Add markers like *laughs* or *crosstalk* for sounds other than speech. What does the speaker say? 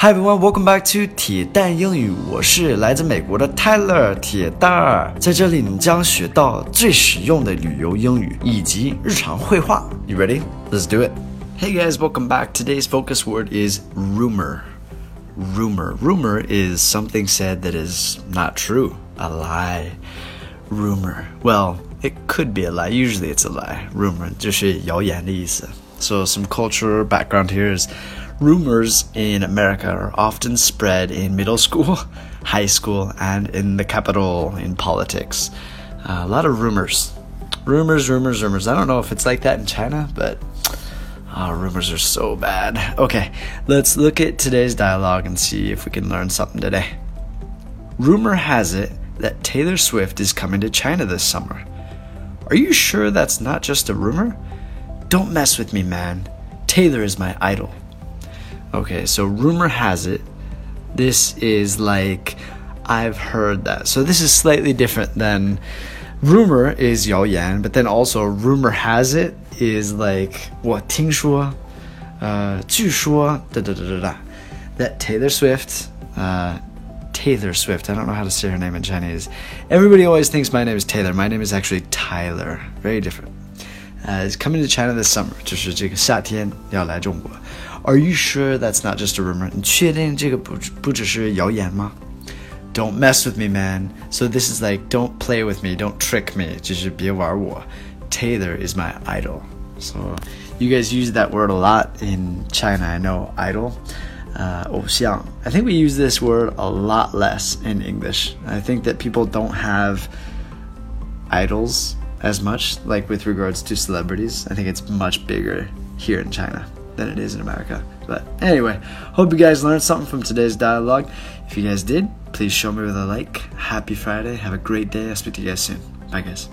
Hi everyone, welcome back to 铁蛋英语。我是来自美国的 Tyler 铁蛋儿，在这里你将学到最实用的旅游英语以及日常会话。You ready? Let's do it. Hey guys, welcome back. Today's focus word is rumor. Rumor. Rumor is something said that is not true, a lie. Rumor. Well, it could be a lie. Usually it's a lie. Rumor 就是谣言的意思。 So some cultural background here is rumors in America are often spread in middle school, *laughs* high school, and in the capital in politics. Uh, a lot of rumors. Rumors, rumors, rumors. I don't know if it's like that in China, but oh, rumors are so bad. Okay, let's look at today's dialogue and see if we can learn something today. Rumor has it that Taylor Swift is coming to China this summer. Are you sure that's not just a rumor? Don't mess with me, man. Taylor is my idol. Okay, so rumor has it. This is like I've heard that. So this is slightly different than rumor is 谣言, but then also rumor has it is like 我听说,呃,据说, da da da da da. That Taylor Swift, uh, Taylor Swift. I don't know how to say her name in Chinese. Everybody always thinks my name is Taylor. My name is actually Tyler. Very different. Uh, is coming to China this summer. 就是这个夏天要来中国。are you sure that's not just a rumor? 你确定这个不不只是谣言吗？Don't mess with me, man. So this is like, don't play with me, don't trick me. 就是别玩我。Taylor is my idol. So you guys use that word a lot in China. I know idol. Uh, 偶像. I think we use this word a lot less in English. I think that people don't have idols as much, like with regards to celebrities. I think it's much bigger here in China than it is in America. But anyway, hope you guys learned something from today's dialogue. If you guys did, please show me with a like. Happy Friday. Have a great day. I'll speak to you guys soon. Bye, guys.